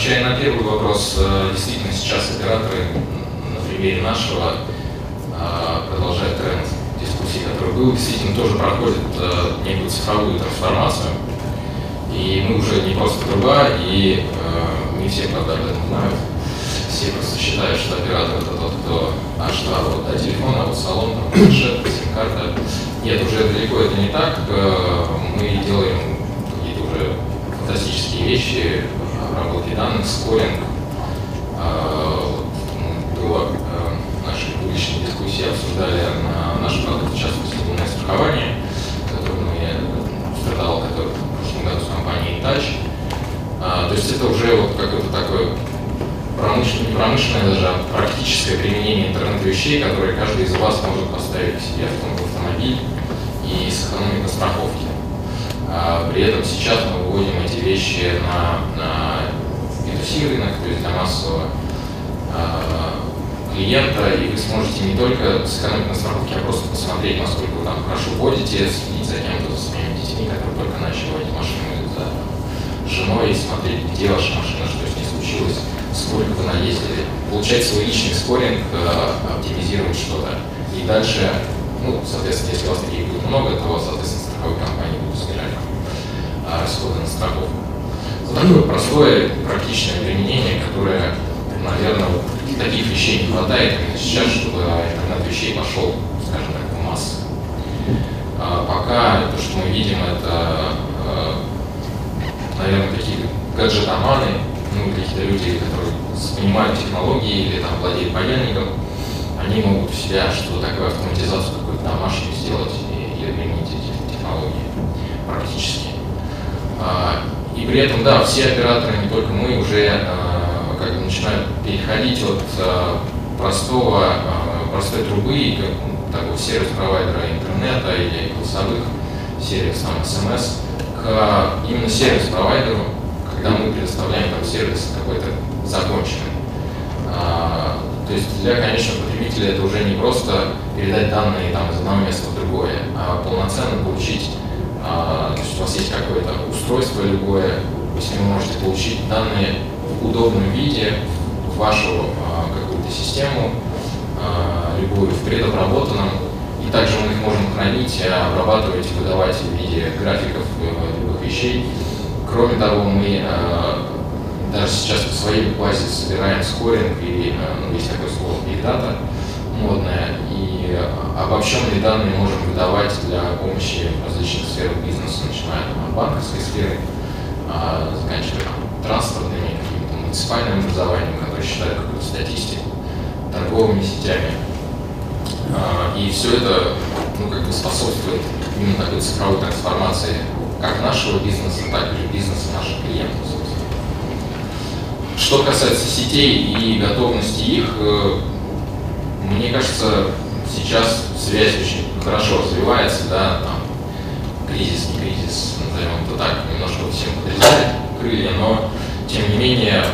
отвечая на первый вопрос, э, действительно сейчас операторы на примере нашего э, продолжают тренд дискуссии, который был, действительно тоже проходит э, некую цифровую трансформацию. И мы уже не просто труба, и не все, правда, об этом знают. Все просто считают, что оператор это тот, кто аж да, вот до телефона, вот салон, там, планшет, сим-карта. Нет, уже далеко это не так. Мы делаем какие-то уже фантастические вещи, обработки данных, скоринг. А, до э, нашей публичной дискуссии обсуждали на наш продукт, в частности, лунное страхование, который мы стартовал который в прошлом году с компанией Touch. А, то есть это уже вот какое-то такое промышленное, промышленное даже, а практическое применение интернета вещей, которые каждый из вас может поставить себе в автомобиль и сэкономить на страховке. А, при этом сейчас мы выводим эти вещи на, на B2C рынок, то есть для массового а, клиента, и вы сможете не только сэкономить на страховке, а просто посмотреть, насколько вы там хорошо водите, следить за кем-то, за своими детьми, которые только начали водить машину, за женой, смотреть, где ваша машина, что с ней случилось, сколько вы наездили, получать свой личный скоринг, а, оптимизировать что-то. И дальше, ну, соответственно, если у вас таких будет много, то, соответственно, страховые компании будут снижать расходы на страховку. Вот такое простое, практичное применение, которое, наверное, таких вещей не хватает сейчас, чтобы интернет вещей пошел, скажем так, в массы. А пока то, что мы видим, это, а, наверное, такие гаджетоманы, ну, какие-то люди, которые понимают технологии или там владеют паяльником, они могут у себя что-то такое, автоматизацию какую-то домашнюю сделать и, или применить эти технологии практически. А, и при этом, да, все операторы, не только мы, уже а, как бы начинают переходить от а, простого, простой трубы, как, такого сервис-провайдера интернета или голосовых сервисов, там, смс, к именно сервис-провайдеру, когда мы предоставляем там сервис какой-то законченный. То есть для конечного потребителя это уже не просто передать данные там, из одного места в другое, а полноценно получить а, то есть у вас есть какое-то устройство любое, вы с ним можете получить данные в удобном виде в вашу а, какую-то систему, а, любую в предобработанном, и также мы их можем хранить, обрабатывать, выдавать в виде графиков э, любых вещей. Кроме того, мы даже сейчас в своей базе собираем скоринг, и ну, есть такое слово Big Data модное, и обобщенные данные можем выдавать для помощи в различных сферах бизнеса, начиная от банковской сферы, а, заканчивая транспортными, каким-то муниципальным образованием, которое считает какую-то статистику, торговыми сетями. А, и все это ну, как бы способствует именно такой цифровой трансформации как нашего бизнеса, так и бизнеса наших клиентов. Собственно. Что касается сетей и готовности их, э, мне кажется, сейчас связь очень хорошо развивается, да, там, кризис, не кризис, назовем это так, немножко всем подрезает крылья, но, тем не менее,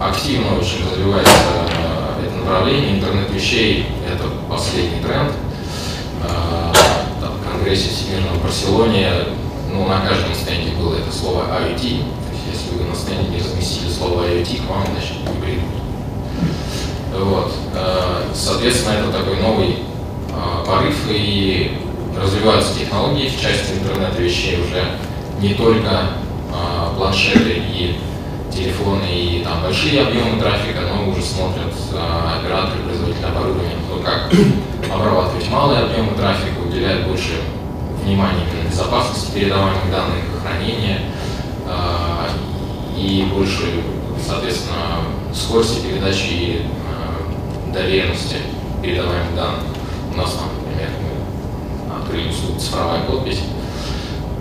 активно очень развивается э, это направление, интернет вещей – это последний тренд. Э, в Конгрессе Всемирном Барселоне, ну, на каждом стенде было это слово IoT, то есть если вы на стенде не разместили слово IoT, к вам, значит, не придут. Вот. Э, соответственно, это такой новый э, порыв, и развиваются технологии в части интернета вещей уже не только э, планшеты и телефоны и там большие объемы трафика, но уже смотрят операторы, производители оборудования, то как обрабатывать малые объемы трафика, уделяют больше внимания именно безопасности передаваемых данных, хранения и больше, соответственно, скорости передачи доверенности передаваемых данных. У нас там, например, мы открыли услугу цифровая подпись.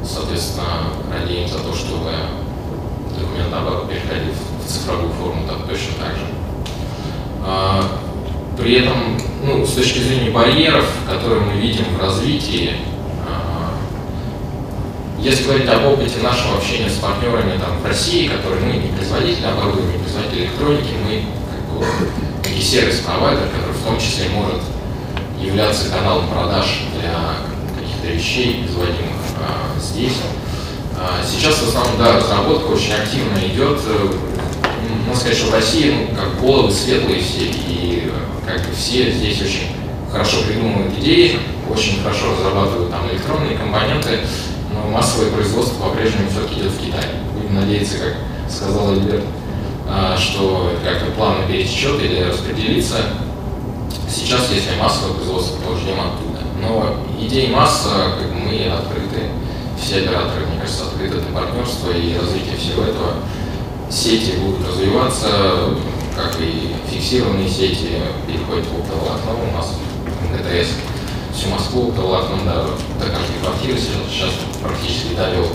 Соответственно, радеем за то, чтобы документооборот переходил в цифровую форму так, точно так же. А, при этом, ну, с точки зрения барьеров, которые мы видим в развитии, а, если говорить об опыте нашего общения с партнерами там, в России, которые мы не производители оборудования, не производители электроники, мы как бы, и сервис-провайдер, который в том числе может являться каналом продаж для каких-то вещей, производимых а, здесь. А, сейчас в основном, да, разработка очень активно идет. можно сказать, что в России ну, как головы светлые все, и как бы все здесь очень хорошо придумывают идеи, очень хорошо разрабатывают там электронные компоненты, но массовое производство по-прежнему все-таки идет в Китай. Будем надеяться, как сказал Альберт, что как-то плавно пересечет или распределится. Сейчас, если массовое производство, то ждем оттуда. Но идеи масса, как мы открыты, все операторы, мне кажется, открыты для партнерства и развития всего этого. Сети будут развиваться, как и фиксированные сети переходят в оптоволокно. У нас ГТС всю Москву оптоволокном до, до каждой квартиры сейчас практически довел.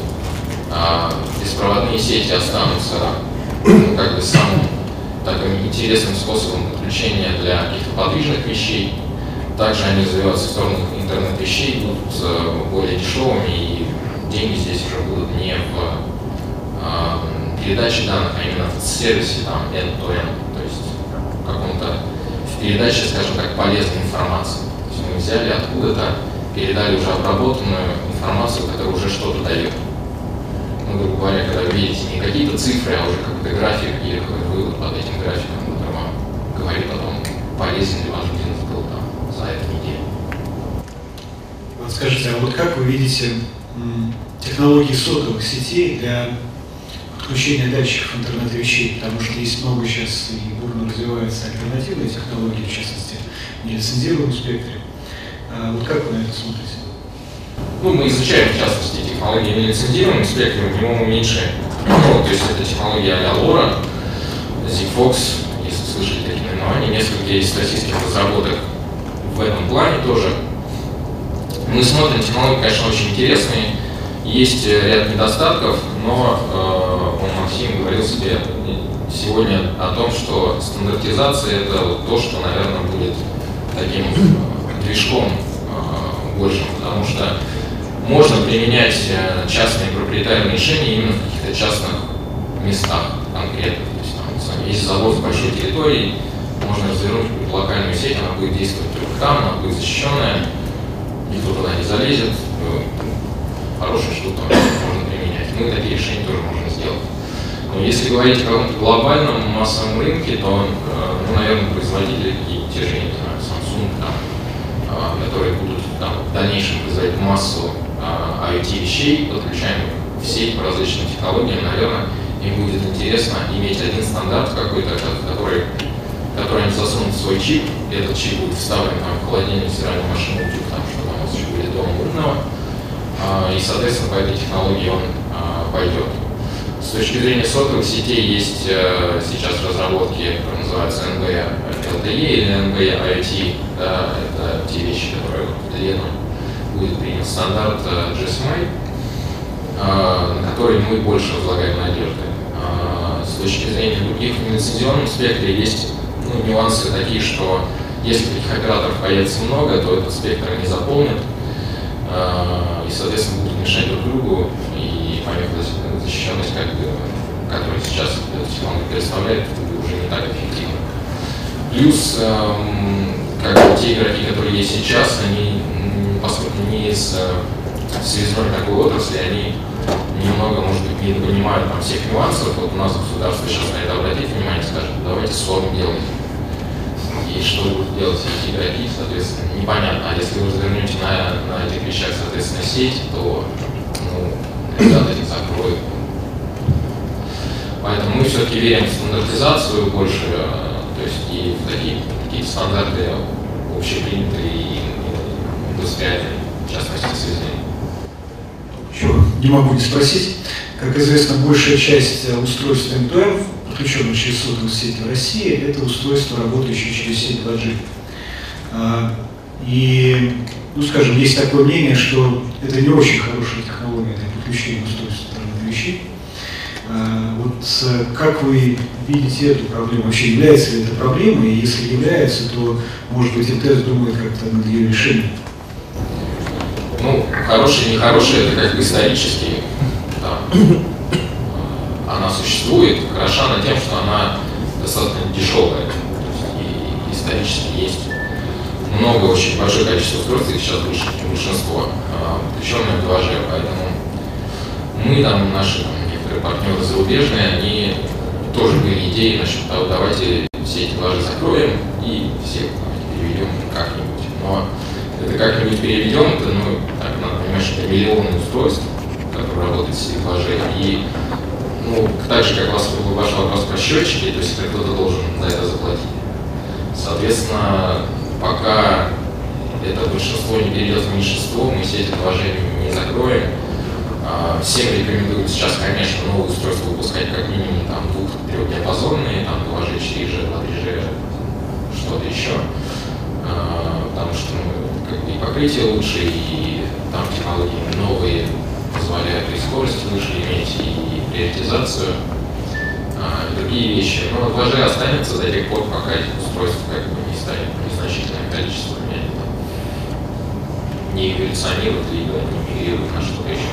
А беспроводные сети останутся ну, как бы самым таким интересным способом подключения для каких-то подвижных вещей. Также они развиваются в сторону интернет-вещей, будут э, более дешевыми, и деньги здесь уже будут не в э, передаче данных, а именно в сервисе там end-to-end, то есть в каком-то в передаче, скажем так, полезной информации. То есть мы взяли откуда-то, передали уже обработанную информацию, которая уже что-то дает говоря, когда видите не какие-то цифры, а уже какой-то график или какой-то вывод под этим графиком, который вам говорит о том, полезен ли ваш бизнес был там за эту неделю. Скажите, а вот как вы видите технологии сотовых сетей для подключения датчиков интернета вещей, потому что есть много сейчас и бурно развиваются альтернативные технологии, в частности, в нелицензируемом спектре. А вот как вы на это смотрите? Ну, мы изучаем, в частности, технологии нелицензируемым спектром, в меньше, ну, то есть это технология а LoRa, ZigFox, если слышали такие наименования, несколько есть российских разработок в этом плане тоже. Мы смотрим, технологии, конечно, очень интересные, есть ряд недостатков, но э, он, Максим, говорил себе сегодня о том, что стандартизация – это вот то, что, наверное, будет таким движком э, большим, потому что можно применять э, частные проприетарные решения именно в каких-то частных местах конкретно. То есть, там, есть завод в большой территории, можно развернуть локальную сеть, она будет действовать только там, она будет защищенная, никто туда не залезет. Ну, хорошая штука, можно применять. Мы такие решения тоже можем сделать. Но если говорить о каком-то глобальном массовом рынке, то, э, ну, наверное, производители какие те же, не знаю, Samsung, там, э, которые будут там, в дальнейшем производить массу IoT вещей, подключаем в сеть по различным технологиям, наверное, им будет интересно иметь один стандарт какой-то, который, который они засунут в свой чип, и этот чип будет вставлен там, в холодильник, стиральную машину, утюг, там, чтобы у нас еще были дома умного, а, и, соответственно, по этой технологии он а, пойдет. С точки зрения сотовых сетей есть э, сейчас разработки, которые называются NB LTE или NB IoT, да, это те вещи, которые в длину будет принят стандарт э, GSMA, э, на который мы больше возлагаем надежды. Э, с точки зрения других в нелицензионном спектре есть ну, нюансы такие, что если таких операторов появится много, то этот спектр не заполнит, и, соответственно, будут мешать друг другу, и помимо защищенность, как, которую сейчас технология представляет, уже не так эффективна. Плюс, эм, как бы, те игроки, которые есть сейчас, они не из э, связной такой отрасли, они немного, может быть, не понимают там, всех нюансов. Вот у нас государство сейчас на это обратит внимание скажет, давайте СОРМ делать. И что будут делать эти игроки, соответственно, непонятно. А если вы развернете на, на этих вещах, соответственно, сеть, то ну, ребята этих закроют. Поэтому мы все-таки верим в стандартизацию больше, э, то есть и в такие, такие стандарты общепринятые и индустриальной, частности, связи. Еще не могу не спросить. Как известно, большая часть э, устройств МТМ, подключенных через сотовые сети в России, это устройства, работающие через сеть 2G. А, и, ну, скажем, есть такое мнение, что это не очень хорошая технология для подключения устройств интернет вещей. А, вот э, как вы видите эту проблему? Вообще является ли это проблемой? И если является, то, может быть, МТС думает как-то над ее решением? Ну, хороший, нехороший, это как бы исторически. Да. Она существует, хороша она тем, что она достаточно дешевая. и исторически есть много, очень большое количество устройств, сейчас большинство, включенные в 2G, поэтому мы там, наши там, некоторые партнеры зарубежные, они тоже были идеи насчет того, давайте все эти дважи закроем и всех переведем как-нибудь. Но это как-нибудь переведем, это, ну, так надо понимать, что это миллионы устройств, которые работают с этажей, и ну, так же, как у вас ваш вопрос про счетчики, то есть кто-то должен за это заплатить. Соответственно, пока это большинство не перейдет в меньшинство, мы все эти положения не закроем. А, всем рекомендую сейчас, конечно, новые устройства выпускать как минимум там двух-трехдиапазонные, там 2G, 4G, 2G, что-то еще. А, потому что ну, как бы и покрытие лучше, и там технологии новые позволяют и скорость выше иметь, и приоритизацию, а, и другие вещи. Но 2G останется до тех пор, пока этих устройств как бы не станет незначительным количеством, не эволюционируют, либо не мигрируют на что-то еще.